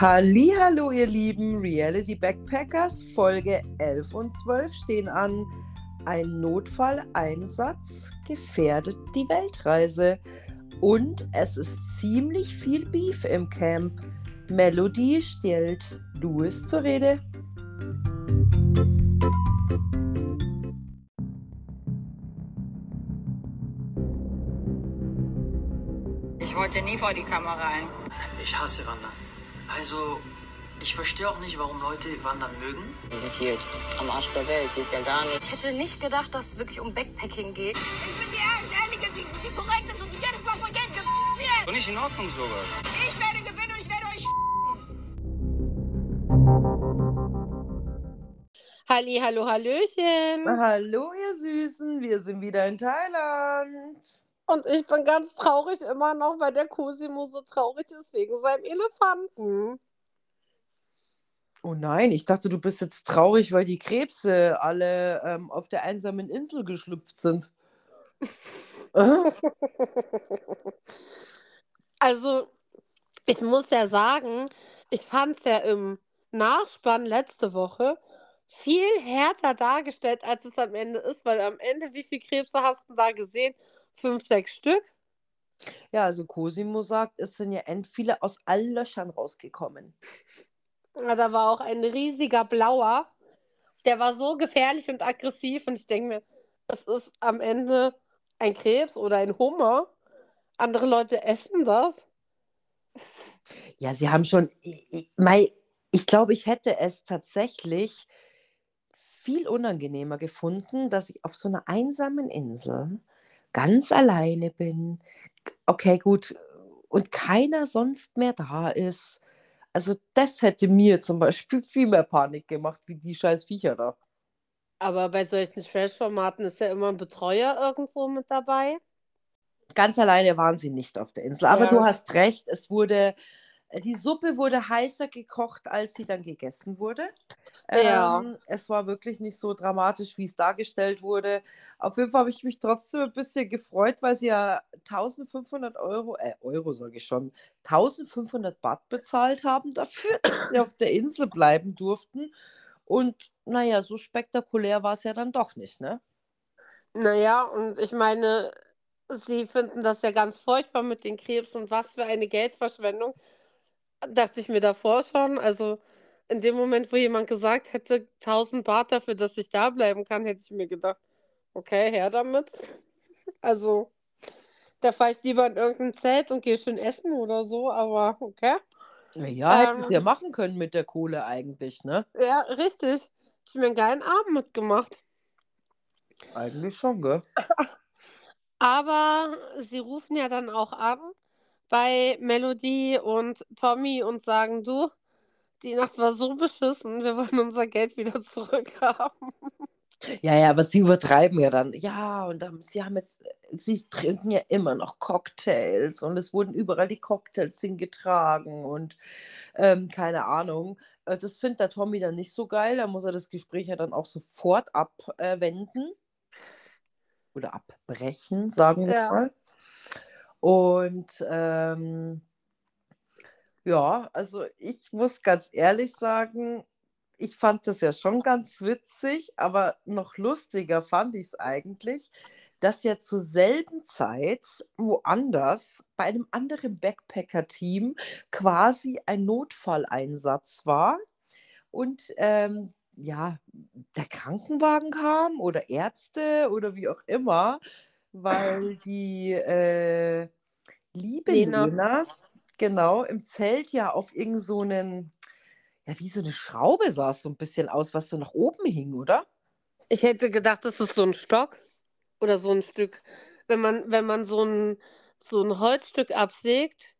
Hallo, ihr lieben Reality Backpackers. Folge 11 und 12 stehen an. Ein Notfalleinsatz gefährdet die Weltreise. Und es ist ziemlich viel Beef im Camp. Melody stellt Louis zur Rede. Ich wollte nie vor die Kamera ein. Ich hasse Wandern. Also, ich verstehe auch nicht, warum Leute Wandern mögen. Wir sind hier am Arsch der Welt, hier ist ja gar nichts. Ich hätte nicht gedacht, dass es wirklich um Backpacking geht. Ich bin die Ehrliche, die, die korrekt ist und die jedes Mal von Geld wird. Und nicht in Ordnung sowas. Ich werde gewinnen und ich werde euch Halli, hallo, hallöchen. Hallo, ihr Süßen. Wir sind wieder in Thailand. Und ich bin ganz traurig immer noch, weil der Cosimo so traurig ist wegen seinem Elefanten. Oh nein, ich dachte, du bist jetzt traurig, weil die Krebse alle ähm, auf der einsamen Insel geschlüpft sind. Äh? Also, ich muss ja sagen, ich fand es ja im Nachspann letzte Woche viel härter dargestellt, als es am Ende ist, weil am Ende, wie viele Krebse hast du da gesehen? Fünf, sechs Stück? Ja, also Cosimo sagt, es sind ja end viele aus allen Löchern rausgekommen. Ja, da war auch ein riesiger Blauer. Der war so gefährlich und aggressiv und ich denke mir, es ist am Ende ein Krebs oder ein Hummer. Andere Leute essen das. Ja, sie haben schon, ich, ich, ich glaube, ich hätte es tatsächlich viel unangenehmer gefunden, dass ich auf so einer einsamen Insel ganz alleine bin. Okay, gut. Und keiner sonst mehr da ist. Also das hätte mir zum Beispiel viel mehr Panik gemacht, wie die scheiß Viecher da. Aber bei solchen Trash-Formaten ist ja immer ein Betreuer irgendwo mit dabei. Ganz alleine waren sie nicht auf der Insel. Aber Ja. du hast recht, es wurde, die Suppe wurde heißer gekocht, als sie dann gegessen wurde. Ja. Ähm, es war wirklich nicht so dramatisch, wie es dargestellt wurde. Auf jeden Fall habe ich mich trotzdem ein bisschen gefreut, weil sie ja 1500 Euro, äh, Euro sage ich schon, 1500 Baht bezahlt haben dafür, dass sie auf der Insel bleiben durften. Und naja, so spektakulär war es ja dann doch nicht, ne? Naja, und ich meine, sie finden das ja ganz furchtbar mit den Krebs und was für eine Geldverschwendung. Dachte ich mir davor schon. Also in dem Moment, wo jemand gesagt hätte, 1000 Baht dafür, dass ich da bleiben kann, hätte ich mir gedacht, okay, her damit. Also, da fahre ich lieber in irgendein Zelt und gehe schön essen oder so, aber okay. Ja, hätten sie ja Ähm. machen können mit der Kohle eigentlich, ne? Ja, richtig. Ich habe mir einen geilen Abend mitgemacht. Eigentlich schon, gell? Aber sie rufen ja dann auch an bei Melody und Tommy und sagen, du, die Nacht war so beschissen, wir wollen unser Geld wieder zurückhaben. Ja, ja, aber sie übertreiben ja dann. Ja, und dann, sie haben jetzt, sie trinken ja immer noch Cocktails und es wurden überall die Cocktails hingetragen und ähm, keine Ahnung. Äh, Das findet der Tommy dann nicht so geil. Da muss er das Gespräch ja dann auch sofort abwenden oder abbrechen, sagen wir Ja. mal. Und ähm, ja, also ich muss ganz ehrlich sagen, ich fand das ja schon ganz witzig, aber noch lustiger fand ich es eigentlich, dass ja zur selben Zeit woanders bei einem anderen Backpacker-Team quasi ein Notfalleinsatz war und ähm, ja, der Krankenwagen kam oder Ärzte oder wie auch immer, weil die äh, liebe Lena. Lena, genau, im Zelt ja auf irgend so einen, ja, wie so eine Schraube sah es so ein bisschen aus, was so nach oben hing, oder? Ich hätte gedacht, das ist so ein Stock oder so ein Stück. Wenn man, wenn man so ein, so ein Holzstück absägt,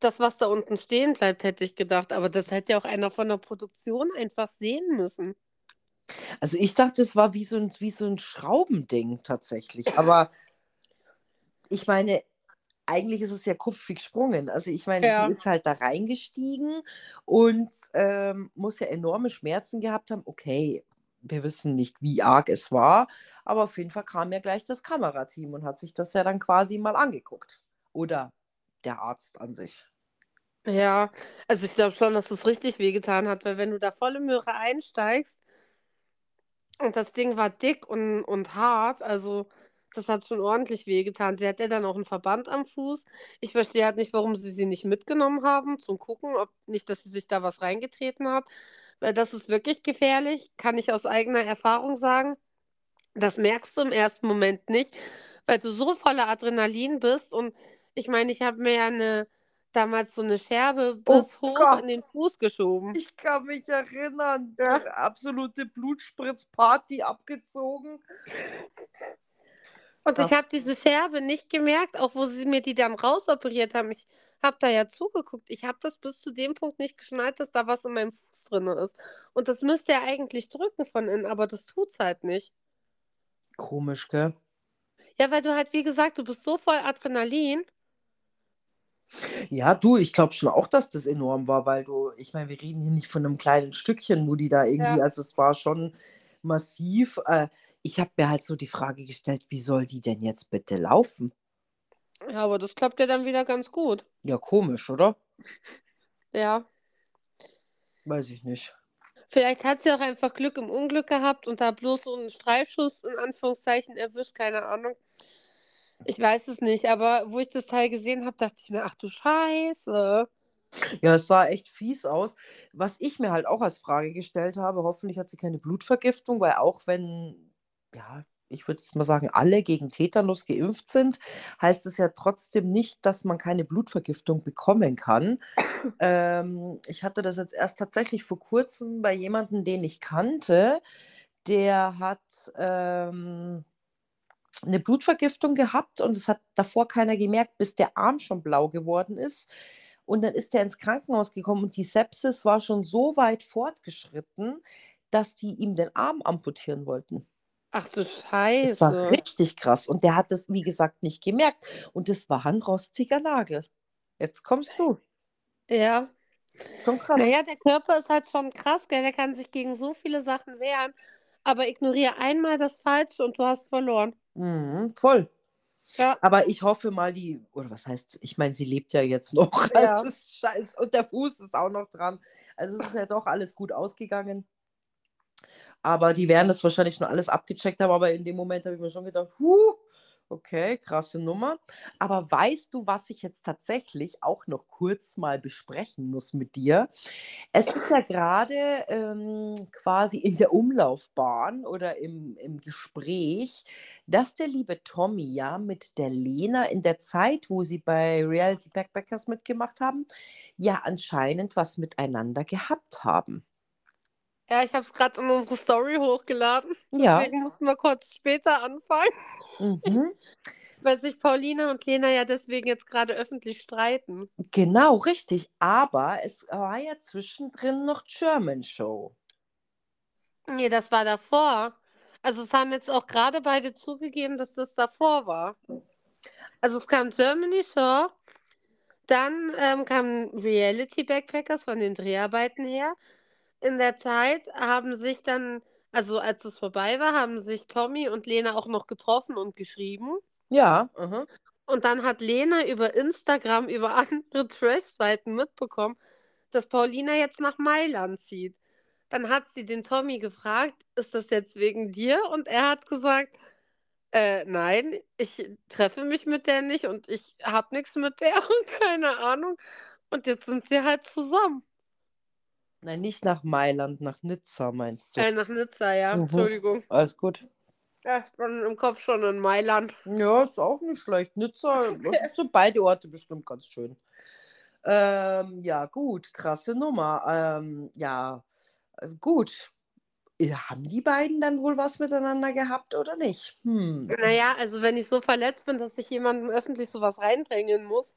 das, was da unten stehen bleibt, hätte ich gedacht. Aber das hätte ja auch einer von der Produktion einfach sehen müssen. Also ich dachte, es war wie so ein, wie so ein Schraubending tatsächlich. Aber ich meine, eigentlich ist es ja kupfig gesprungen. Also ich meine, Ja. sie ist halt da reingestiegen und ähm, muss ja enorme Schmerzen gehabt haben. Okay, wir wissen nicht, wie arg es war, aber auf jeden Fall kam ja gleich das Kamerateam und hat sich das ja dann quasi mal angeguckt. Oder der Arzt an sich. Ja, also ich glaube schon, dass das richtig wehgetan hat, weil wenn du da volle Möhre einsteigst und das Ding war dick und, und hart, also das hat schon ordentlich wehgetan. Sie hat ja dann auch einen Verband am Fuß. Ich verstehe halt nicht, warum sie sie nicht mitgenommen haben zum Gucken, ob nicht, dass sie sich da was reingetreten hat, weil das ist wirklich gefährlich, kann ich aus eigener Erfahrung sagen. Das merkst du im ersten Moment nicht, weil du so voller Adrenalin bist und ich meine, ich habe mir ja eine damals so eine Scherbe Oh bis hoch Gott. in den Fuß geschoben. Ich kann mich erinnern, Ja. die absolute Blutspritzparty abgezogen. Und ich Das- habe diese Scherbe nicht gemerkt, auch wo sie mir die dann rausoperiert haben. Ich habe da ja zugeguckt. Ich habe das bis zu dem Punkt nicht geschnallt, dass da was in meinem Fuß drin ist. Und das müsste ja eigentlich drücken von innen, aber das tut's halt nicht. Komisch, gell? Ja, weil du halt, wie gesagt, du bist so voll Adrenalin. Ja, du, ich glaube schon auch, dass das enorm war, weil du, ich meine, wir reden hier nicht von einem kleinen Stückchen, wo die da irgendwie, Ja. also es war schon massiv. Äh, ich habe mir halt so die Frage gestellt, wie soll die denn jetzt bitte laufen? Ja, aber das klappt ja dann wieder ganz gut. Ja, komisch, oder? Ja. Weiß ich nicht. Vielleicht hat sie auch einfach Glück im Unglück gehabt und da bloß so einen Streifschuss in Anführungszeichen erwischt, keine Ahnung. Ich weiß es nicht, aber wo ich das Teil gesehen habe, dachte ich mir, ach du Scheiße. Ja, es sah echt fies aus. Was ich mir halt auch als Frage gestellt habe, hoffentlich hat sie keine Blutvergiftung, weil auch wenn, ja, ich würde jetzt mal sagen, alle gegen Tetanus geimpft sind, heißt es ja trotzdem nicht, dass man keine Blutvergiftung bekommen kann. ähm, ich hatte das jetzt erst tatsächlich vor kurzem bei jemandem, den ich kannte, der hat ähm, eine Blutvergiftung gehabt und es hat davor keiner gemerkt, bis der Arm schon blau geworden ist. Und dann ist er ins Krankenhaus gekommen und die Sepsis war schon so weit fortgeschritten, dass die ihm den Arm amputieren wollten. Ach du Das war Scheiße. richtig krass. Und der hat das, wie gesagt, nicht gemerkt. Und das war ein rostiger Nagel. Jetzt kommst du. Ja. Schon krass. Naja, der Körper ist halt schon krass, gell? Der kann sich gegen so viele Sachen wehren. Aber ignoriere einmal das Falsche und du hast verloren. Mhm, voll. Ja. Aber ich hoffe mal, die, oder was heißt, ich meine, sie lebt ja jetzt noch. Ja. Scheiße. Und der Fuß ist auch noch dran. Also es ist ja doch alles gut ausgegangen. Aber die werden das wahrscheinlich schon alles abgecheckt haben. Aber in dem Moment habe ich mir schon gedacht, huh, okay, krasse Nummer. Aber weißt du, was ich jetzt tatsächlich auch noch kurz mal besprechen muss mit dir? Es ist ja gerade ähm, quasi in der Umlaufbahn oder im, im Gespräch, dass der liebe Tommy ja mit der Lena in der Zeit, wo sie bei Reality Backpackers mitgemacht haben, ja anscheinend was miteinander gehabt haben. Ja, ich habe es gerade in unsere Story hochgeladen. Ja. Deswegen mussten wir kurz später anfangen, Mhm. weil sich Paulina und Lena ja deswegen jetzt gerade öffentlich streiten. Genau, richtig. Aber es war ja zwischendrin noch German Show. Nee, das war davor. Also es haben jetzt auch gerade beide zugegeben, dass das davor war. Also es kam Germany Show, dann ähm, kam Reality Backpackers von den Dreharbeiten her. In der Zeit haben sich dann, also als es vorbei war, haben sich Tommy und Lena auch noch getroffen und geschrieben. Ja. mhm. Und dann hat Lena über Instagram, über andere Trash-Seiten mitbekommen, dass Paulina jetzt nach Mailand zieht. Dann hat sie den Tommy gefragt, ist das jetzt wegen dir? Und er hat gesagt, äh, nein, ich treffe mich mit der nicht und ich habe nichts mit der und keine Ahnung. Und jetzt sind sie halt zusammen. Nein, nicht nach Mailand, nach Nizza meinst du? Äh, nach Nizza, ja. Mhm. Entschuldigung. Alles gut. Ja, ich bin im Kopf schon in Mailand. Ja, ist auch nicht schlecht. Nizza, das sind beide Orte bestimmt ganz schön. Ähm, ja, gut, krasse Nummer. Ähm, ja, äh, gut. Ja, Haben die beiden dann wohl was miteinander gehabt oder nicht? Hm. Naja, also wenn ich so verletzt bin, dass ich jemandem öffentlich sowas reindrängen muss,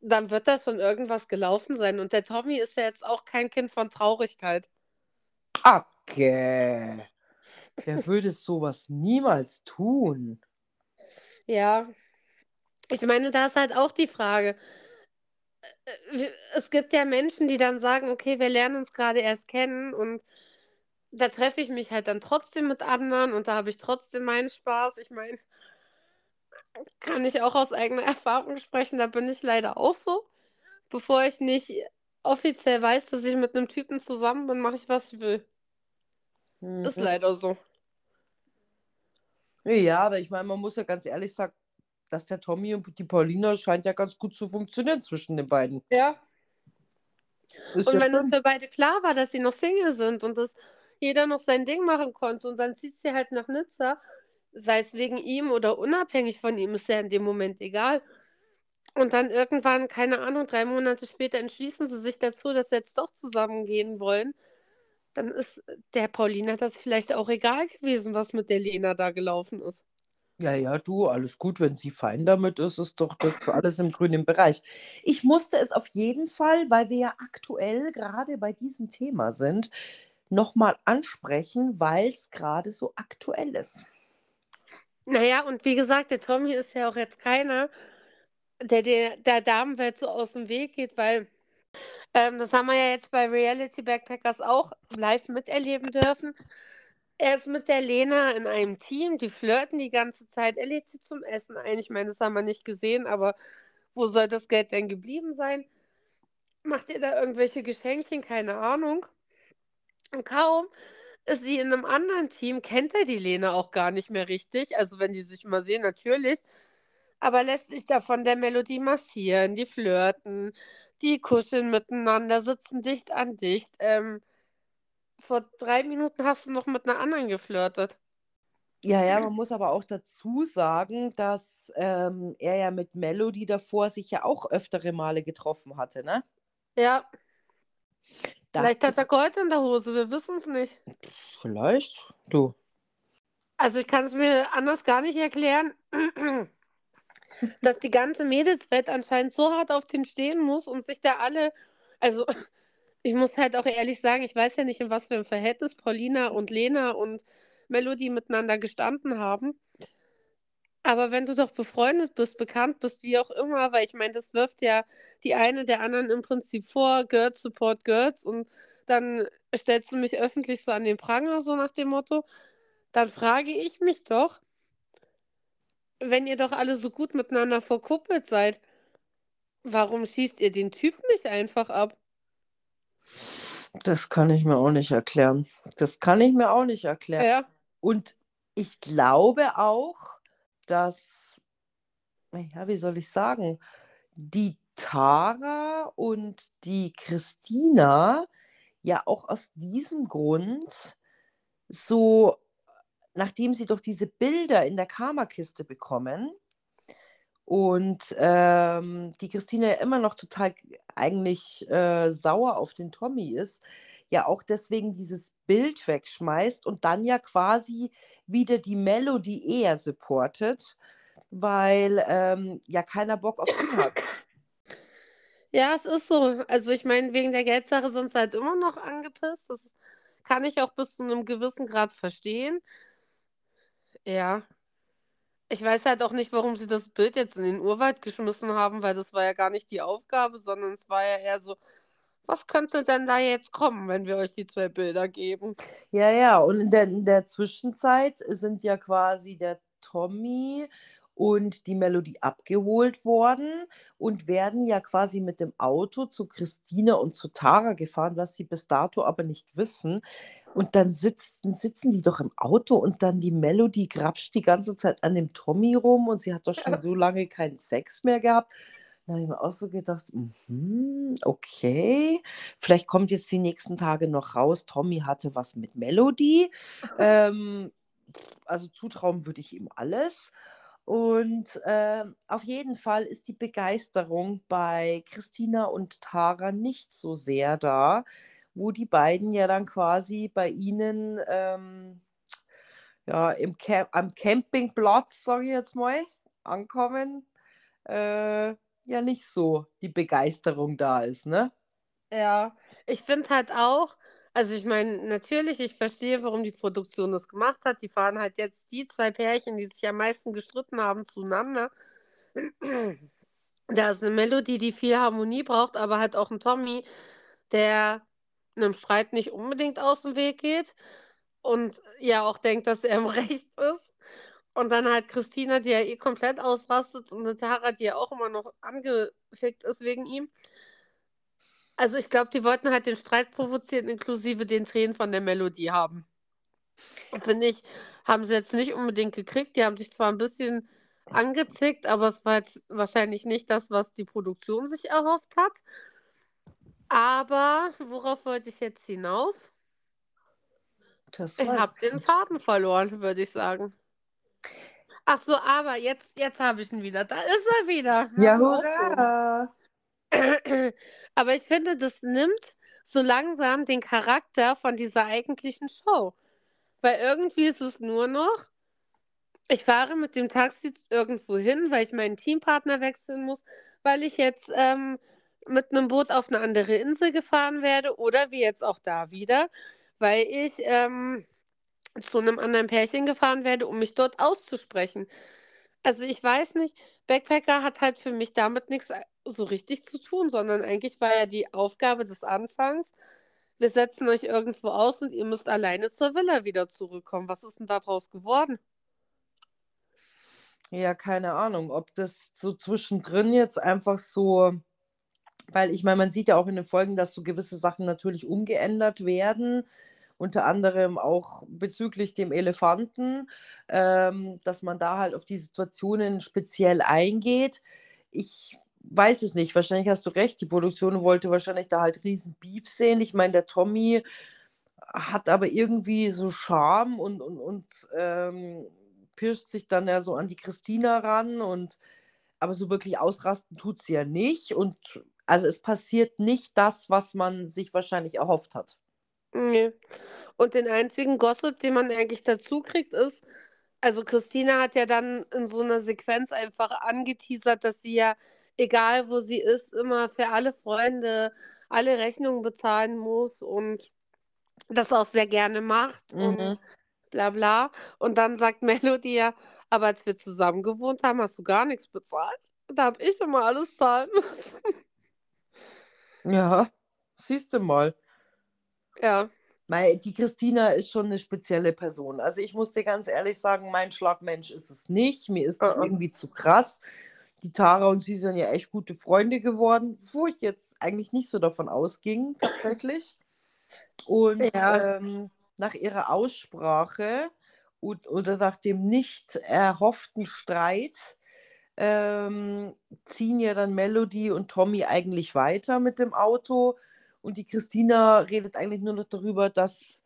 dann wird da schon irgendwas gelaufen sein. Und der Tommy ist ja jetzt auch kein Kind von Traurigkeit. Okay. Der würde sowas niemals tun. Ja. Ich meine, da ist halt auch die Frage. äh, wir- Es gibt ja Menschen, die dann sagen, okay, wir lernen uns gerade erst kennen und da treffe ich mich halt dann trotzdem mit anderen und da habe ich trotzdem meinen Spaß. Ich meine, kann ich auch aus eigener Erfahrung sprechen, da bin ich leider auch so. Bevor ich nicht offiziell weiß, dass ich mit einem Typen zusammen bin, mache ich, was ich will. Ist Mhm. leider so. Ja, aber ich meine, man muss ja ganz ehrlich sagen, dass der Tommy und die Paulina scheint ja ganz gut zu funktionieren zwischen den beiden. Ja. Ist Und ja wenn es für beide klar war, dass sie noch Single sind und dass jeder noch sein Ding machen konnte und dann zieht sie halt nach Nizza, sei es wegen ihm oder unabhängig von ihm, ist ja in dem Moment egal. Und dann irgendwann, keine Ahnung, drei Monate später entschließen sie sich dazu, dass sie jetzt doch zusammengehen wollen. Dann ist der Paulina das vielleicht auch egal gewesen, was mit der Lena da gelaufen ist. Ja, ja, du, alles gut, wenn sie fein damit ist, ist doch das alles im grünen Bereich. Ich musste es auf jeden Fall, weil wir ja aktuell gerade bei diesem Thema sind, nochmal ansprechen, weil es gerade so aktuell ist. Naja, und wie gesagt, der Tommy ist ja auch jetzt keiner, der der, der Damenwelt so aus dem Weg geht, weil ähm, das haben wir ja jetzt bei Reality Backpackers auch live miterleben dürfen. Er ist mit der Lena in einem Team, die flirten die ganze Zeit. Er lädt sie zum Essen ein. Ich meine, das haben wir nicht gesehen, aber wo soll das Geld denn geblieben sein? Macht ihr da irgendwelche Geschenkchen? Keine Ahnung. Und kaum ist sie in einem anderen Team, kennt er die Lena auch gar nicht mehr richtig. Also wenn die sich mal sehen, natürlich. Aber lässt sich da von der Melodie massieren, die flirten, die kuscheln miteinander, sitzen dicht an dicht. Ähm, vor drei Minuten hast du noch mit einer anderen geflirtet. Ja, ja, man muss aber auch dazu sagen, dass ähm, er ja mit Melody davor sich ja auch öftere Male getroffen hatte, ne? Ja, Da, vielleicht hat er Gold in der Hose, wir wissen es nicht. vielleicht, du. Also ich kann es mir anders gar nicht erklären, dass die ganze Mädelswelt anscheinend so hart auf den stehen muss und sich da alle, also ich muss halt auch ehrlich sagen, ich weiß ja nicht, in was für einem Verhältnis Paulina und Lena und Melody miteinander gestanden haben. Aber wenn du doch befreundet bist, bekannt bist, wie auch immer, weil ich meine, das wirft ja die eine der anderen im Prinzip vor, Girls support Girls und dann stellst du mich öffentlich so an den Pranger, so nach dem Motto, dann frage ich mich doch, wenn ihr doch alle so gut miteinander verkuppelt seid, warum schießt ihr den Typ nicht einfach ab? Das kann ich mir auch nicht erklären. Das kann ich mir auch nicht erklären. Ja, Und ich glaube auch, dass, ja, wie soll ich sagen, die Tara und die Christina ja auch aus diesem Grund so, nachdem sie doch diese Bilder in der Karma-Kiste bekommen und ähm, die Christina ja immer noch total eigentlich äh, sauer auf den Tommy ist, ja auch deswegen dieses Bild wegschmeißt und dann ja quasi wieder die Melodie eher supportet, weil ähm, ja keiner Bock auf ihn hat. ja, es ist so. Also ich meine, wegen der Geldsache sind sie halt immer noch angepisst. Das kann ich auch bis zu einem gewissen Grad verstehen. Ja. Ich weiß halt auch nicht, warum sie das Bild jetzt in den Urwald geschmissen haben, weil das war ja gar nicht die Aufgabe, sondern es war ja eher so, was könnte denn da jetzt kommen, wenn wir euch die zwei Bilder geben? Ja, ja, und in der, in der Zwischenzeit sind ja quasi der Tommy und die Melodie abgeholt worden und werden ja quasi mit dem Auto zu Christina und zu Tara gefahren, was sie bis dato aber nicht wissen. Und dann sitzen, sitzen die doch im Auto und dann die Melodie grapscht die ganze Zeit an dem Tommy rum und sie hat doch schon so lange keinen Sex mehr gehabt. Da habe ich mir auch so gedacht, mhm, okay, vielleicht kommt jetzt die nächsten Tage noch raus, Tommy hatte was mit Melody. Ähm, also zutrauen würde ich ihm alles. Und ähm, auf jeden Fall ist die Begeisterung bei Christina und Tara nicht so sehr da, wo die beiden ja dann quasi bei ihnen ähm, ja, im Camp am Campingplatz, sage ich jetzt mal, ankommen, äh, ja nicht so die Begeisterung da ist, ne? Ja, ich finde halt auch, also ich meine, natürlich, ich verstehe, warum die Produktion das gemacht hat. Die fahren halt jetzt die zwei Pärchen, die sich am meisten gestritten haben, zueinander. Da ist eine Melodie, die viel Harmonie braucht, aber halt auch ein Tommy, der einem Streit nicht unbedingt aus dem Weg geht und ja auch denkt, dass er im Recht ist. Und dann halt Christina, die ja eh komplett ausrastet und eine Tara, die ja auch immer noch angefickt ist wegen ihm. Also ich glaube, die wollten halt den Streit provozieren, inklusive den Tränen von der Melodie haben. Finde ich, haben sie jetzt nicht unbedingt gekriegt. Die haben sich zwar ein bisschen angezickt, aber es war jetzt wahrscheinlich nicht das, was die Produktion sich erhofft hat. Aber worauf wollte ich jetzt hinaus? Ich habe den. Faden verloren, würde ich sagen. Ach so, aber jetzt, jetzt habe ich ihn wieder. Da ist er wieder. Ja, hurra! Aber ich finde, das nimmt so langsam den Charakter von dieser eigentlichen Show. Weil irgendwie ist es nur noch, ich fahre mit dem Taxi irgendwo hin, weil ich meinen Teampartner wechseln muss, weil ich jetzt ähm, mit einem Boot auf eine andere Insel gefahren werde oder wie jetzt auch da wieder, weil ich ähm, zu einem anderen Pärchen gefahren werde, um mich dort auszusprechen. Also ich weiß nicht, Backpacker hat halt für mich damit nichts so richtig zu tun, sondern eigentlich war ja die Aufgabe des Anfangs, wir setzen euch irgendwo aus und ihr müsst alleine zur Villa wieder zurückkommen. Was ist denn daraus geworden? Ja, keine Ahnung, ob das so zwischendrin jetzt einfach so, weil ich meine, man sieht ja auch in den Folgen, dass so gewisse Sachen natürlich umgeändert werden, unter anderem auch bezüglich dem Elefanten, ähm, dass man da halt auf die Situationen speziell eingeht. Ich weiß es nicht, wahrscheinlich hast du recht, die Produktion wollte wahrscheinlich da halt riesen Beef sehen. Ich meine, der Tommy hat aber irgendwie so Charme und, und, und ähm, pirscht sich dann ja so an die Christina ran und aber so wirklich ausrasten tut sie ja nicht und also es passiert nicht das, was man sich wahrscheinlich erhofft hat. Nee. Und den einzigen Gossip, den man eigentlich dazu kriegt, ist, also Christina hat ja dann in so einer Sequenz einfach angeteasert, dass sie ja, egal wo sie ist, immer für alle Freunde alle Rechnungen bezahlen muss und das auch sehr gerne macht Mhm. und bla bla. Und dann sagt Melody ja, aber als wir zusammen gewohnt haben, hast du gar nichts bezahlt. Da habe ich immer alles zahlen müssen. Ja, siehst du mal. Ja. Weil die Christina ist schon eine spezielle Person. Also ich muss dir ganz ehrlich sagen, mein Schlagmensch ist es nicht. Mir ist die Uh-uh. irgendwie zu krass. Die Tara und sie sind ja echt gute Freunde geworden, wo ich jetzt eigentlich nicht so davon ausging, tatsächlich. Und Ja. ähm, nach ihrer Aussprache und, oder nach dem nicht erhofften Streit ähm, ziehen ja dann Melody und Tommy eigentlich weiter mit dem Auto. Und die Christina redet eigentlich nur noch darüber, dass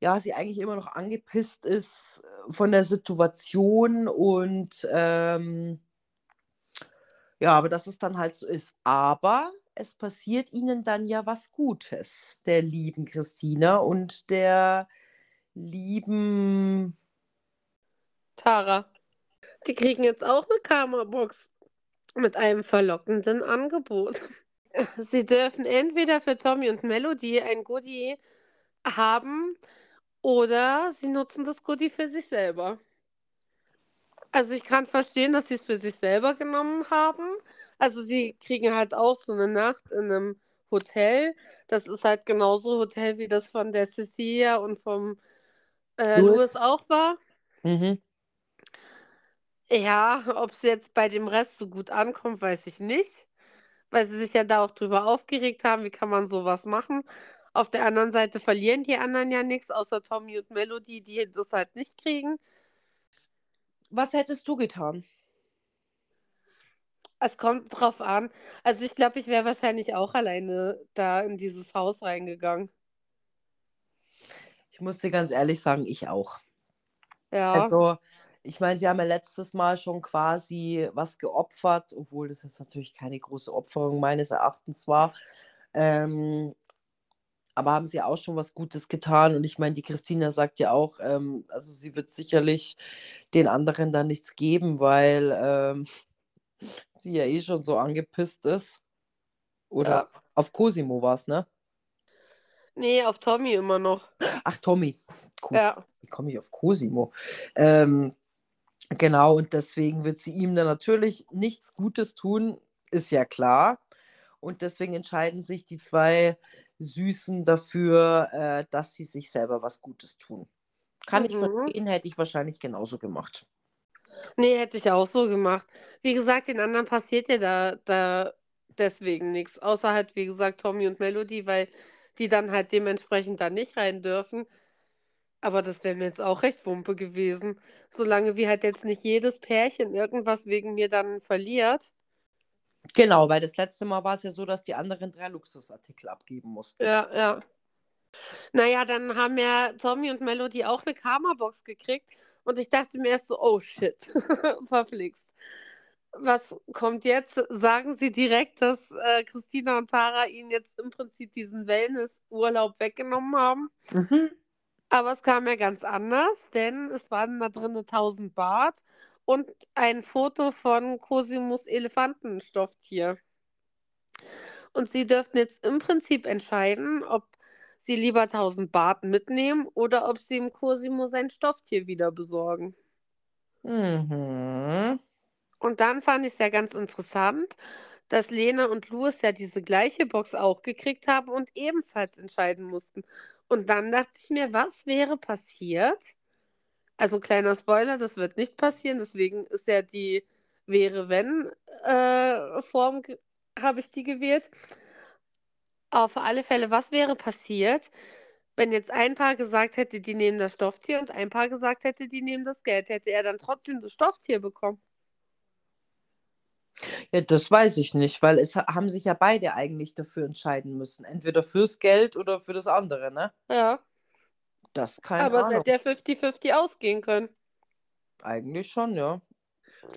ja, sie eigentlich immer noch angepisst ist äh, von der Situation und ähm, ja, aber dass es dann halt so ist. Aber es passiert ihnen dann ja was Gutes, der lieben Christina und der lieben Tara. Die kriegen jetzt auch eine Karma-Box mit einem verlockenden Angebot. Sie dürfen entweder für Tommy und Melody ein Goodie haben oder sie nutzen das Goodie für sich selber. Also ich kann verstehen, dass sie es für sich selber genommen haben. Also sie kriegen halt auch so eine Nacht in einem Hotel. Das ist halt genauso Hotel, wie das von der Cecilia und vom äh, Louis. Louis auch war. Mhm. Ja, ob es jetzt bei dem Rest so gut ankommt, weiß ich nicht. Weil sie sich ja da auch drüber aufgeregt haben, wie kann man sowas machen. Auf der anderen Seite verlieren die anderen ja nichts, außer Tommy und Melody, die das halt nicht kriegen. Was hättest du getan? Es kommt drauf an. Also ich glaube, ich wäre wahrscheinlich auch alleine da in dieses Haus reingegangen. Ich muss dir ganz ehrlich sagen, ich auch. Ja. Also, ich meine, sie haben ja letztes Mal schon quasi was geopfert, obwohl das jetzt natürlich keine große Opferung meines Erachtens war. Ähm, aber haben sie auch schon was Gutes getan. Und ich meine, die Christina sagt ja auch, ähm, also sie wird sicherlich den anderen da nichts geben, weil ähm, sie ja eh schon so angepisst ist. Oder Ja. auf Cosimo war es, ne? Nee, auf Tommy immer noch. Ach, Tommy. Cos Ja. Wie komme ich auf Cosimo? Ähm, genau, und deswegen wird sie ihm dann natürlich nichts Gutes tun, ist ja klar. Und deswegen entscheiden sich die zwei Süßen dafür, äh, dass sie sich selber was Gutes tun. Kann ich Mhm. verstehen, hätte ich wahrscheinlich genauso gemacht. Nee, hätte ich auch so gemacht. Wie gesagt, den anderen passiert ja da, da deswegen nichts. Außer halt, wie gesagt, Tommy und Melody, weil die dann halt dementsprechend da nicht rein dürfen. Aber das wäre mir jetzt auch recht Wumpe gewesen. Solange wie halt jetzt nicht jedes Pärchen irgendwas wegen mir dann verliert. Genau, weil das letzte Mal war es ja so, dass die anderen drei Luxusartikel abgeben mussten. Ja, ja. Naja, dann haben ja Tommy und Melody auch eine Karma-Box gekriegt. Und ich dachte mir erst so, oh shit, verflixt. Was kommt jetzt? Sagen Sie direkt, dass äh, Christina und Tara ihnen jetzt im Prinzip diesen Wellness-Urlaub weggenommen haben? Mhm. Aber es kam ja ganz anders, denn es waren da drin 1000 Bart und ein Foto von Cosimus Elefantenstofftier. Und sie dürften jetzt im Prinzip entscheiden, ob sie lieber 1000 Bart mitnehmen oder ob sie im Cosimo sein Stofftier wieder besorgen. Mhm. Und dann fand ich es ja ganz interessant, dass Lena und Louis ja diese gleiche Box auch gekriegt haben und ebenfalls entscheiden mussten. Und dann dachte ich mir, was wäre passiert? Also kleiner Spoiler, das wird nicht passieren, deswegen ist ja die wäre wenn äh, Form habe ich die gewählt. Auf alle Fälle, was wäre passiert, wenn jetzt ein Paar gesagt hätte, die nehmen das Stofftier und ein Paar gesagt hätte, die nehmen das Geld? Hätte er dann trotzdem das Stofftier bekommen? Ja, das weiß ich nicht, weil es ha- haben sich ja beide eigentlich dafür entscheiden müssen. Entweder fürs Geld oder für das andere, ne? Ja, Das keine aber es Ahnung. hätte ja 50-50 ausgehen können. Eigentlich schon, ja.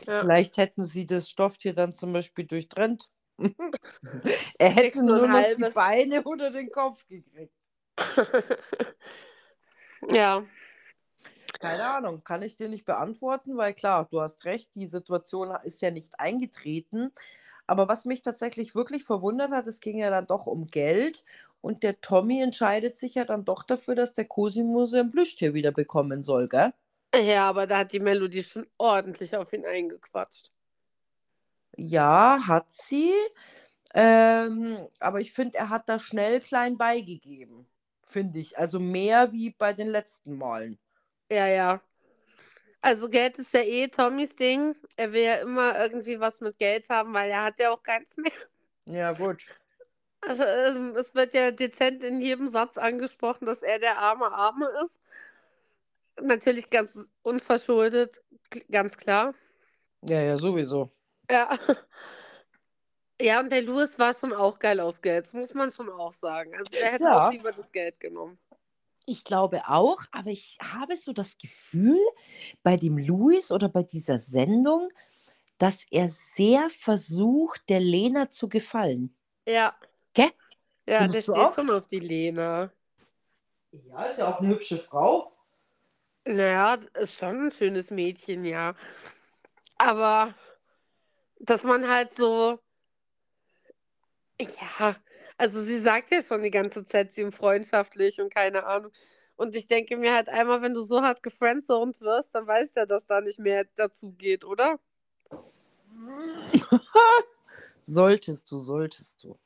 Ja. Vielleicht hätten sie das Stofftier dann zum Beispiel durchtrennt. er hätte nur noch die. Beine oder den Kopf gekriegt. ja, Keine Ahnung, kann ich dir nicht beantworten, weil klar, du hast recht, die Situation ist ja nicht eingetreten. Aber was mich tatsächlich wirklich verwundert hat, es ging ja dann doch um Geld und der Tommy entscheidet sich ja dann doch dafür, dass der Cosimo sein Plüschtier wieder bekommen soll, gell? ja, aber da hat die Melodie schon ordentlich auf ihn eingequatscht. Ja, hat sie. Ähm, aber ich finde, er hat da schnell klein beigegeben. Finde ich. Also mehr wie bei den letzten Malen. Ja, ja. Also Geld ist ja eh Tommys Ding. Er will ja immer irgendwie was mit Geld haben, weil er hat ja auch keins mehr. Ja, gut. Also, ähm, es wird ja dezent in jedem Satz angesprochen, dass er der arme Arme ist. Natürlich ganz unverschuldet, ganz klar. Ja, ja, sowieso. Ja. Ja, und der Louis war schon auch geil aus Geld, das muss man schon auch sagen. Also der hätte Ja. auch lieber das Geld genommen. Ich glaube auch, aber ich habe so das Gefühl bei dem Louis oder bei dieser Sendung, dass er sehr versucht, der Lena zu gefallen. Ja. Gell? Ja, Findest der du steht auch? schon auf die Lena. Ja, ist ja auch eine hübsche Frau. Naja, ist schon ein schönes Mädchen, ja. Aber dass man halt so, ja, also sie sagt ja schon die ganze Zeit, sie ist freundschaftlich und keine Ahnung. Und ich denke mir halt einmal, wenn du so hart gefriendzoned wirst, dann weißt du ja, dass da nicht mehr dazu geht, oder? Solltest du, solltest du.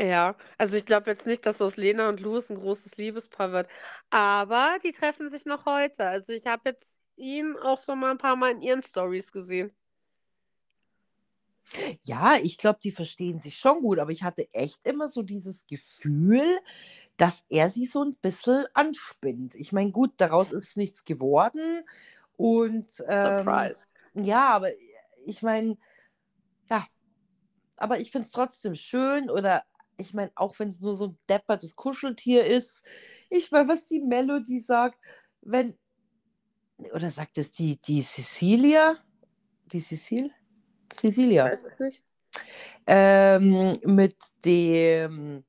Ja, also ich glaube jetzt nicht, dass aus Lena und Louis ein großes Liebespaar wird. Aber die treffen sich noch heute. Also ich habe jetzt ihn auch schon mal ein paar Mal in ihren Stories gesehen. Ja, ich glaube, die verstehen sich schon gut, aber ich hatte echt immer so dieses Gefühl, dass er sie so ein bisschen anspinnt. Ich meine, gut, daraus ist nichts geworden. Und ähm, Surprise. ja, aber ich meine, ja, aber ich finde es trotzdem schön oder ich meine, auch wenn es nur so ein deppertes Kuscheltier ist, ich meine, was die Melody sagt, wenn, oder sagt es die, die Cecilia? Die Cecil? Cecilia. Weiß es nicht. Ähm, mit dem,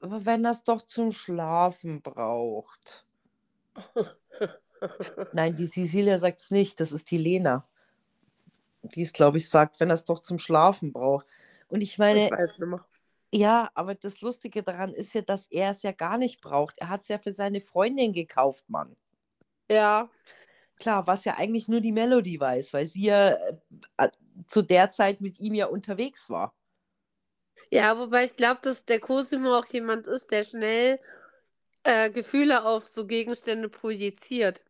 wenn es doch zum Schlafen braucht. Nein, die Cecilia sagt es nicht, das ist die Lena. Die es, glaube ich, sagt, wenn er es doch zum Schlafen braucht. Und ich meine, Ich weiß nicht mehr. ja, aber das Lustige daran ist ja, dass er es ja gar nicht braucht. Er hat es ja für seine Freundin gekauft, Mann. Ja, Klar, was ja eigentlich nur die Melody weiß, weil sie ja äh, zu der Zeit mit ihm ja unterwegs war. ja, wobei ich glaube, dass der Cosimo auch jemand ist, der schnell äh, Gefühle auf so Gegenstände projiziert.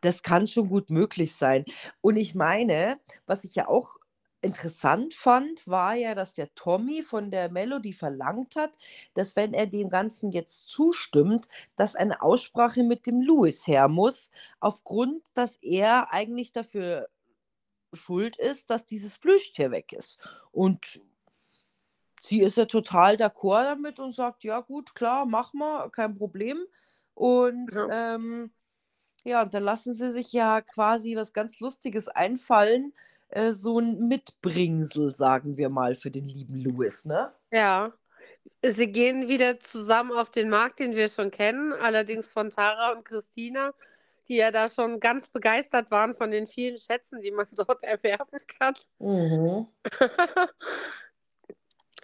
Das kann schon gut möglich sein. Und ich meine, was ich ja auch interessant fand, war ja, dass der Tommy von der Melody verlangt hat, dass wenn er dem Ganzen jetzt zustimmt, dass eine Aussprache mit dem Louis her muss, aufgrund, dass er eigentlich dafür schuld ist, dass dieses Plüschtier weg ist. Und sie ist ja total d'accord damit und sagt, ja gut, klar, mach mal, kein Problem. Und Ja. ähm, ja, und dann lassen sie sich ja quasi was ganz Lustiges einfallen, äh, so ein Mitbringsel, sagen wir mal, für den lieben Louis, ne? Ja. Sie gehen wieder zusammen auf den Markt, den wir schon kennen, allerdings von Tara und Christina, die ja da schon ganz begeistert waren von den vielen Schätzen, die man dort erwerben kann. Mhm.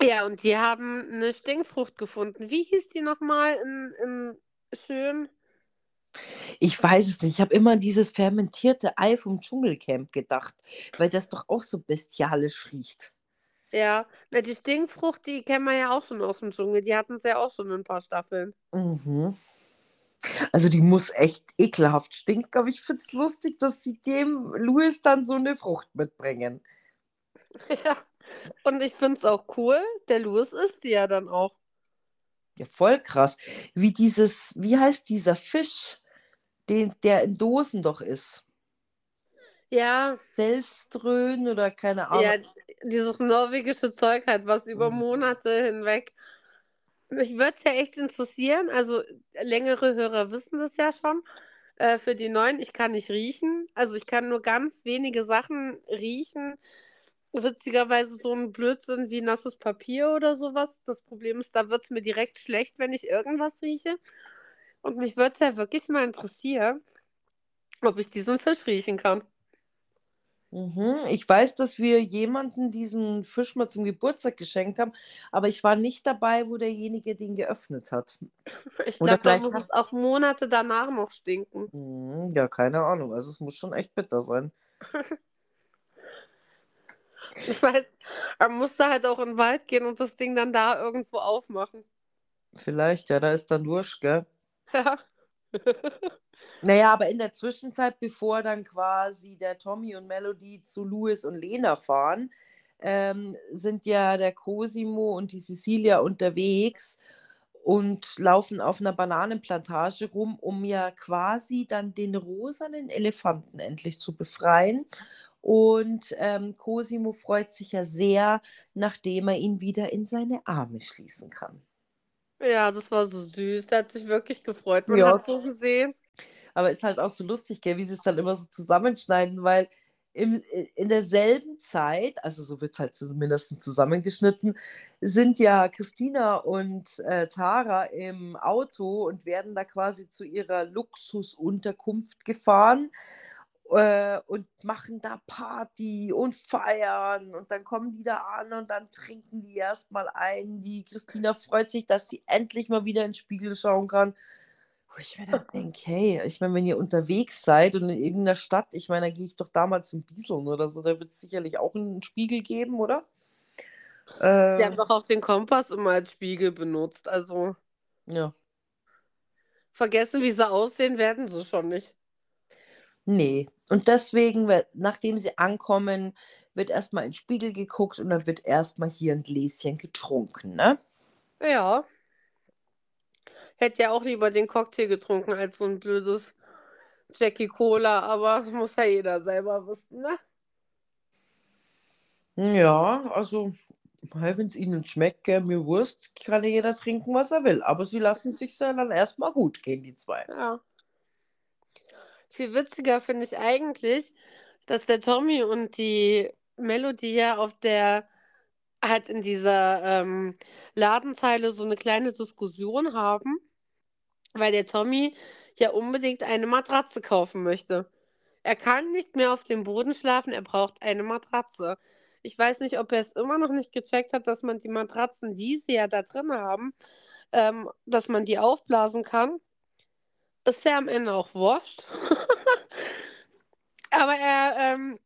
Ja, und die haben eine Stinkfrucht gefunden. Wie hieß die nochmal in, in schön? Ich weiß es nicht. Ich habe immer an dieses fermentierte Ei vom Dschungelcamp gedacht, weil das doch auch so bestialisch riecht. Ja, na, die Stinkfrucht, die kennen wir ja auch schon aus dem Dschungel. Die hatten es ja auch schon in ein paar Staffeln. Mhm. Also die muss echt ekelhaft stinken, aber ich finde es lustig, dass sie dem Louis dann so eine Frucht mitbringen. Ja. Und ich finde es auch cool, der Louis isst die ja dann auch. Ja, voll krass. Wie dieses, wie heißt dieser Fisch, den, der in Dosen doch ist? Ja, Selfströn oder keine Ahnung. ja, dieses norwegische Zeug halt, was über Mhm. Monate hinweg. Mich würde es ja echt interessieren, also längere Hörer wissen das ja schon. Äh, für die neuen, ich kann nicht riechen. Also ich kann nur ganz wenige Sachen riechen. Witzigerweise so ein Blödsinn wie nasses Papier oder sowas. Das Problem ist, da wird es mir direkt schlecht, wenn ich irgendwas rieche. Und mich würde es ja wirklich mal interessieren, ob ich diesen Fisch riechen kann. Mhm. Ich weiß, dass wir jemanden diesen Fisch mal zum Geburtstag geschenkt haben, aber ich war nicht dabei, wo derjenige den geöffnet hat. Ich glaube, da muss es auch Monate danach noch stinken. Mhm. Ja, keine Ahnung. Also es muss schon echt bitter sein. Ich weiß, man musste halt auch in den Wald gehen und das Ding dann da irgendwo aufmachen. Vielleicht, ja, da ist dann Wurscht, gell? Ja. Naja, aber in der Zwischenzeit, bevor dann quasi der Tommy und Melody zu Louis und Lena fahren, ähm, sind ja der Cosimo und die Cecilia unterwegs und laufen auf einer Bananenplantage rum, um ja quasi dann den rosanen Elefanten endlich zu befreien. Und ähm, Cosimo freut sich ja sehr, nachdem er ihn wieder in seine Arme schließen kann. Ja, das war so süß. Der hat sich wirklich gefreut. Man Ja. hat so gesehen. Aber ist halt auch so lustig, gell, wie sie es dann immer so zusammenschneiden, weil im, in derselben Zeit, also so wird es halt zumindest zusammengeschnitten, sind ja Christina und äh, Tara im Auto und werden da quasi zu ihrer Luxusunterkunft gefahren äh, und machen da Party und feiern und dann kommen die da an und dann trinken die erstmal ein. Die Christina freut sich, dass sie endlich mal wieder in den Spiegel schauen kann. Wo ich mir dann denke, hey, ich meine, wenn ihr unterwegs seid und in irgendeiner Stadt, ich meine, da gehe ich doch damals zum Bieseln oder so, da wird es sicherlich auch einen Spiegel geben, oder? Die Äh, haben doch auch den Kompass immer als Spiegel benutzt. Also ja. vergessen, wie sie aussehen, werden sie schon nicht. Nee. Und deswegen, we- nachdem sie ankommen, wird erstmal in den Spiegel geguckt und dann wird erstmal hier ein Gläschen getrunken, ne? Ja. Hätte ja auch lieber den Cocktail getrunken als so ein blödes Jackie Cola, aber das muss ja jeder selber wissen, ne? Ja, also, wenn es ihnen schmeckt, mir Wurst, kann ja jeder trinken, was er will. Aber sie lassen sich dann erstmal gut gehen, die zwei. Ja. Viel witziger finde ich eigentlich, dass der Tommy und die Melody ja auf der, halt in dieser ähm, Ladenzeile so eine kleine Diskussion haben, weil der Tommy ja unbedingt eine Matratze kaufen möchte. Er kann nicht mehr auf dem Boden schlafen, er braucht eine Matratze. Ich weiß nicht, ob er es immer noch nicht gecheckt hat, dass man die Matratzen, die sie ja da drin haben, ähm, dass man die aufblasen kann. Ist ja am Ende auch wurscht. Aber er ähm,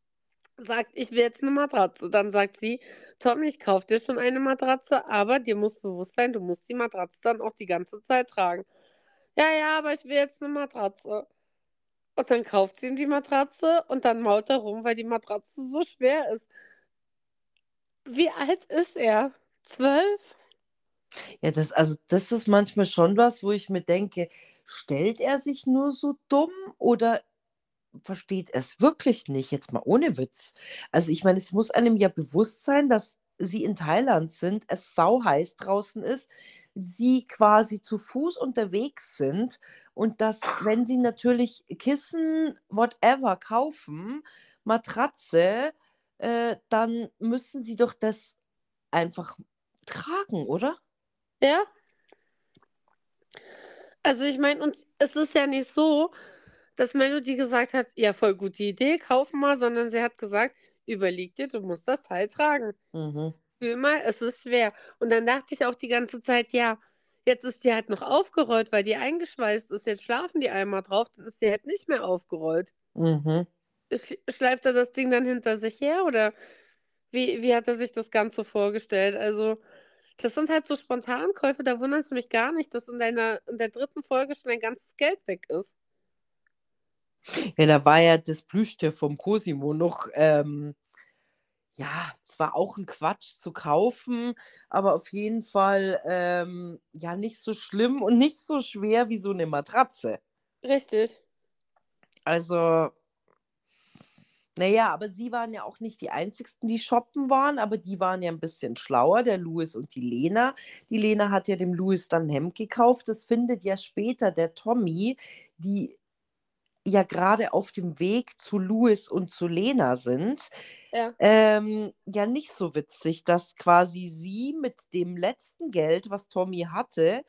sagt, ich will jetzt eine Matratze. Dann sagt sie, Tom, ich kaufe dir schon eine Matratze, aber dir muss bewusst sein, du musst die Matratze dann auch die ganze Zeit tragen. Ja, ja, aber ich will jetzt eine Matratze. Und dann kauft sie ihm die Matratze und dann mault er rum, weil die Matratze so schwer ist. Wie alt ist er? Zwölf? Ja, das, also das ist manchmal schon was, wo ich mir denke, stellt er sich nur so dumm oder versteht er es wirklich nicht? Jetzt mal ohne Witz. Also ich meine, es muss einem ja bewusst sein, dass sie in Thailand sind, es sauheiß draußen ist, sie quasi zu Fuß unterwegs sind und dass, wenn sie natürlich Kissen, whatever kaufen, Matratze, äh, dann müssen sie doch das einfach tragen, oder? Ja. Also ich meine, und es ist ja nicht so, dass Melody gesagt hat, ja, voll gute Idee, kauf mal, sondern sie hat gesagt, überleg dir, du musst das Teil tragen. Mhm. Fühl mal, es ist schwer. Und dann dachte ich auch die ganze Zeit, ja, jetzt ist die halt noch aufgerollt, weil die eingeschweißt ist. Jetzt schlafen die einmal drauf, dann ist die halt nicht mehr aufgerollt. Mhm. Sch- Schleift er das Ding dann hinter sich her oder wie, wie hat er sich das Ganze vorgestellt? Also, das sind halt so Spontankäufe, da wundert es mich gar nicht, dass in deiner, in der dritten Folge schon dein ganzes Geld weg ist. Ja, da war ja das Plüschtier vom Cosimo noch, ähm, ja, zwar auch ein Quatsch zu kaufen, aber auf jeden Fall ähm, ja nicht so schlimm und nicht so schwer wie so eine Matratze. Richtig. Also, naja, aber sie waren ja auch nicht die einzigsten, die shoppen waren, aber die waren ja ein bisschen schlauer, der Louis und die Lena. Die Lena hat ja dem Louis dann ein Hemd gekauft. Das findet ja später der Tommy, die ja gerade auf dem Weg zu Louis und zu Lena sind. Ja. Ähm, ja, nicht so witzig, dass quasi sie mit dem letzten Geld, was Tommy hatte,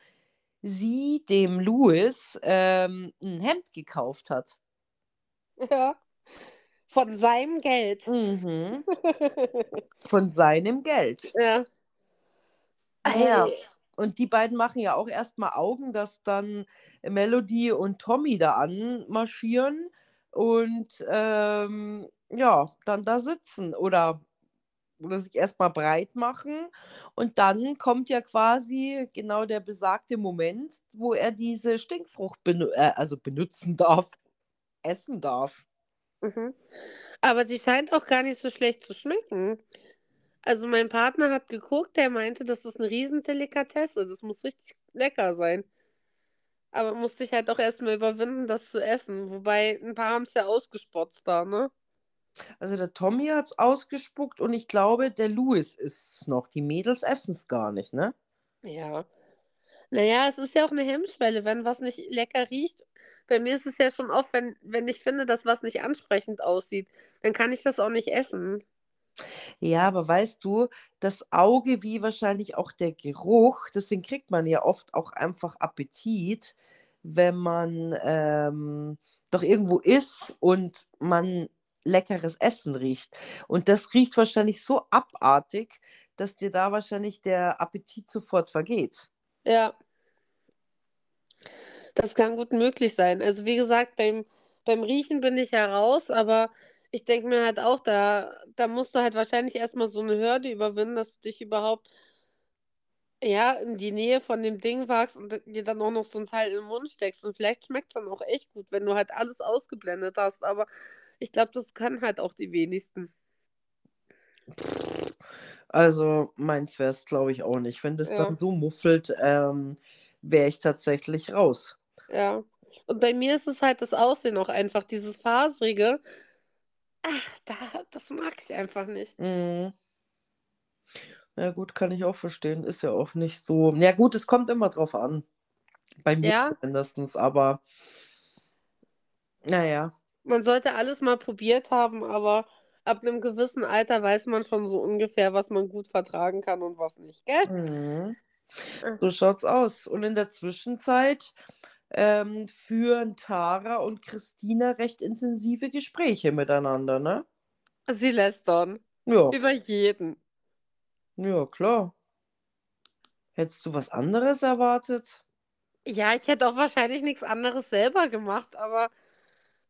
sie dem Louis ähm, ein Hemd gekauft hat. Ja. Von seinem Geld. Mhm. Von seinem Geld. Ja. Ja. Ey, Und die beiden machen ja auch erstmal Augen, dass dann Melody und Tommy da anmarschieren und ähm, ja, dann da sitzen oder, oder sich erstmal breit machen. Und dann kommt ja quasi genau der besagte Moment, wo er diese Stinkfrucht benu äh, also benutzen darf, essen darf. Mhm. Aber sie scheint auch gar nicht so schlecht zu schmecken. Also mein Partner hat geguckt, der meinte, das ist eine Riesendelikatesse. Das muss richtig lecker sein. Aber musste ich halt auch erstmal überwinden, das zu essen. Wobei ein paar haben es ja ausgespotzt da, ne? Also der Tommy hat es ausgespuckt und ich glaube, der Louis ist es noch. Die Mädels essen es gar nicht, ne? Ja. Naja, es ist ja auch eine Hemmschwelle, wenn was nicht lecker riecht. Bei mir ist es ja schon oft, wenn, wenn ich finde, dass was nicht ansprechend aussieht, dann kann ich das auch nicht essen. Ja, aber weißt du, das Auge wie wahrscheinlich auch der Geruch, deswegen kriegt man ja oft auch einfach Appetit, wenn man ähm, doch irgendwo ist und man leckeres Essen riecht. Und das riecht wahrscheinlich so abartig, dass dir da wahrscheinlich der Appetit sofort vergeht. Ja, das kann gut möglich sein. Also wie gesagt, beim, beim Riechen bin ich ja raus, aber ich denke mir halt auch, da, da musst du halt wahrscheinlich erstmal so eine Hürde überwinden, dass du dich überhaupt ja, in die Nähe von dem Ding wagst und dir dann auch noch so ein Teil in den Mund steckst. Und vielleicht schmeckt es dann auch echt gut, wenn du halt alles ausgeblendet hast. Aber ich glaube, das können halt auch die wenigsten. Also meins wäre es, glaube ich, auch nicht. Wenn das Ja. dann so muffelt, ähm, wäre ich tatsächlich raus. Ja. Und bei mir ist es halt das Aussehen auch einfach, dieses Faserige. Ach, da, das mag ich einfach nicht. Mhm. Ja, gut, kann ich auch verstehen. Ist ja auch nicht so. Ja, gut, es kommt immer drauf an. Bei mir Ja. mindestens, aber naja. Man sollte alles mal probiert haben, aber ab einem gewissen Alter weiß man schon so ungefähr, was man gut vertragen kann und was nicht, gell? Mhm. Ah. So schaut's aus. Und in der Zwischenzeit ähm, führen Tara und Christina recht intensive Gespräche miteinander, ne? Sie lästern. Ja, Über jeden. ja, klar. Hättest du was anderes erwartet? Ja, ich hätte auch wahrscheinlich nichts anderes selber gemacht, aber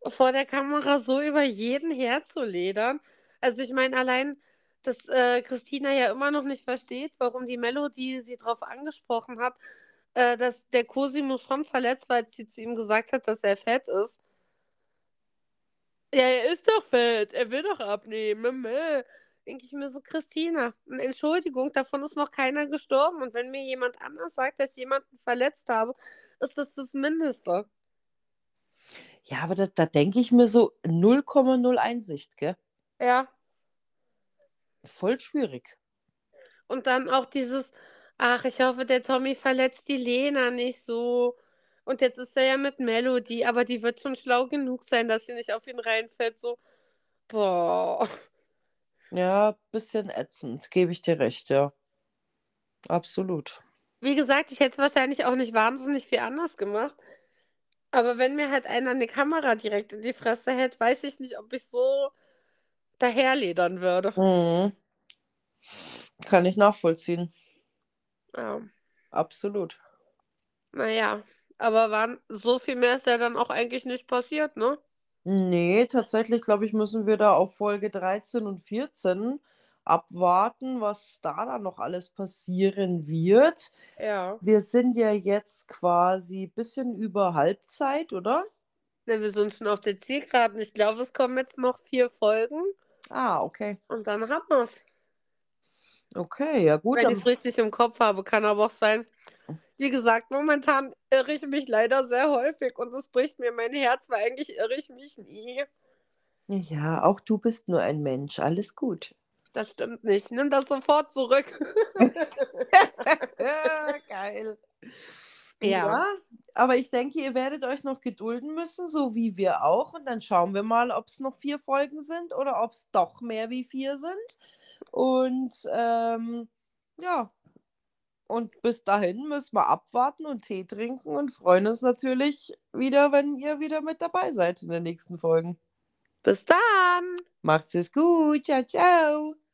vor der Kamera so über jeden herzuledern. Also ich meine, allein, dass äh, Christina ja immer noch nicht versteht, warum die Melodie sie darauf angesprochen hat, äh, dass der Cosimo schon verletzt war, als sie zu ihm gesagt hat, dass er fett ist. Ja, er ist doch fett, er will doch abnehmen. Denke ich mir so, Christina, Entschuldigung, davon ist noch keiner gestorben. Und wenn mir jemand anders sagt, dass ich jemanden verletzt habe, ist das das Mindeste. Ja, aber da, da denke ich mir so 0,0 Einsicht, gell? Ja. Voll schwierig. Und dann auch dieses, ach, ich hoffe, der Tommy verletzt die Lena nicht so. Und jetzt ist er ja mit Melody, aber die wird schon schlau genug sein, dass sie nicht auf ihn reinfällt. So, boah. Ja, bisschen ätzend, gebe ich dir recht, ja. Absolut. Wie gesagt, ich hätte es wahrscheinlich auch nicht wahnsinnig viel anders gemacht. Aber wenn mir halt einer eine Kamera direkt in die Fresse hält, weiß ich nicht, ob ich so daherledern würde. Mhm. Kann ich nachvollziehen. Ja. Absolut. Naja, aber waren, so viel mehr ist ja dann auch eigentlich nicht passiert, ne? Nee, tatsächlich, glaube ich, müssen wir da auf Folge 13 und 14 abwarten, was da dann noch alles passieren wird. Ja. Wir sind ja jetzt quasi ein bisschen über Halbzeit, oder? Ne, wir sind schon auf der Zielgeraden. Ich glaube, es kommen jetzt noch vier Folgen Ah, okay. und dann haben wir es. Okay, ja gut. Wenn ich es richtig im Kopf habe, kann aber auch sein. Wie gesagt, momentan irre ich mich leider sehr häufig und es bricht mir mein Herz, weil eigentlich irre ich mich nie. ja, auch du bist nur ein Mensch. Alles gut. Das stimmt nicht. Nimm das sofort zurück. Geil. Ja. Ja, aber ich denke, ihr werdet euch noch gedulden müssen, so wie wir auch. Und dann schauen wir mal, ob es noch vier Folgen sind oder ob es doch mehr wie vier sind. Und ähm, ja, und bis dahin müssen wir abwarten und Tee trinken und freuen uns natürlich wieder, wenn ihr wieder mit dabei seid in den nächsten Folgen. Bis dann. Macht's es gut. Ciao, ciao.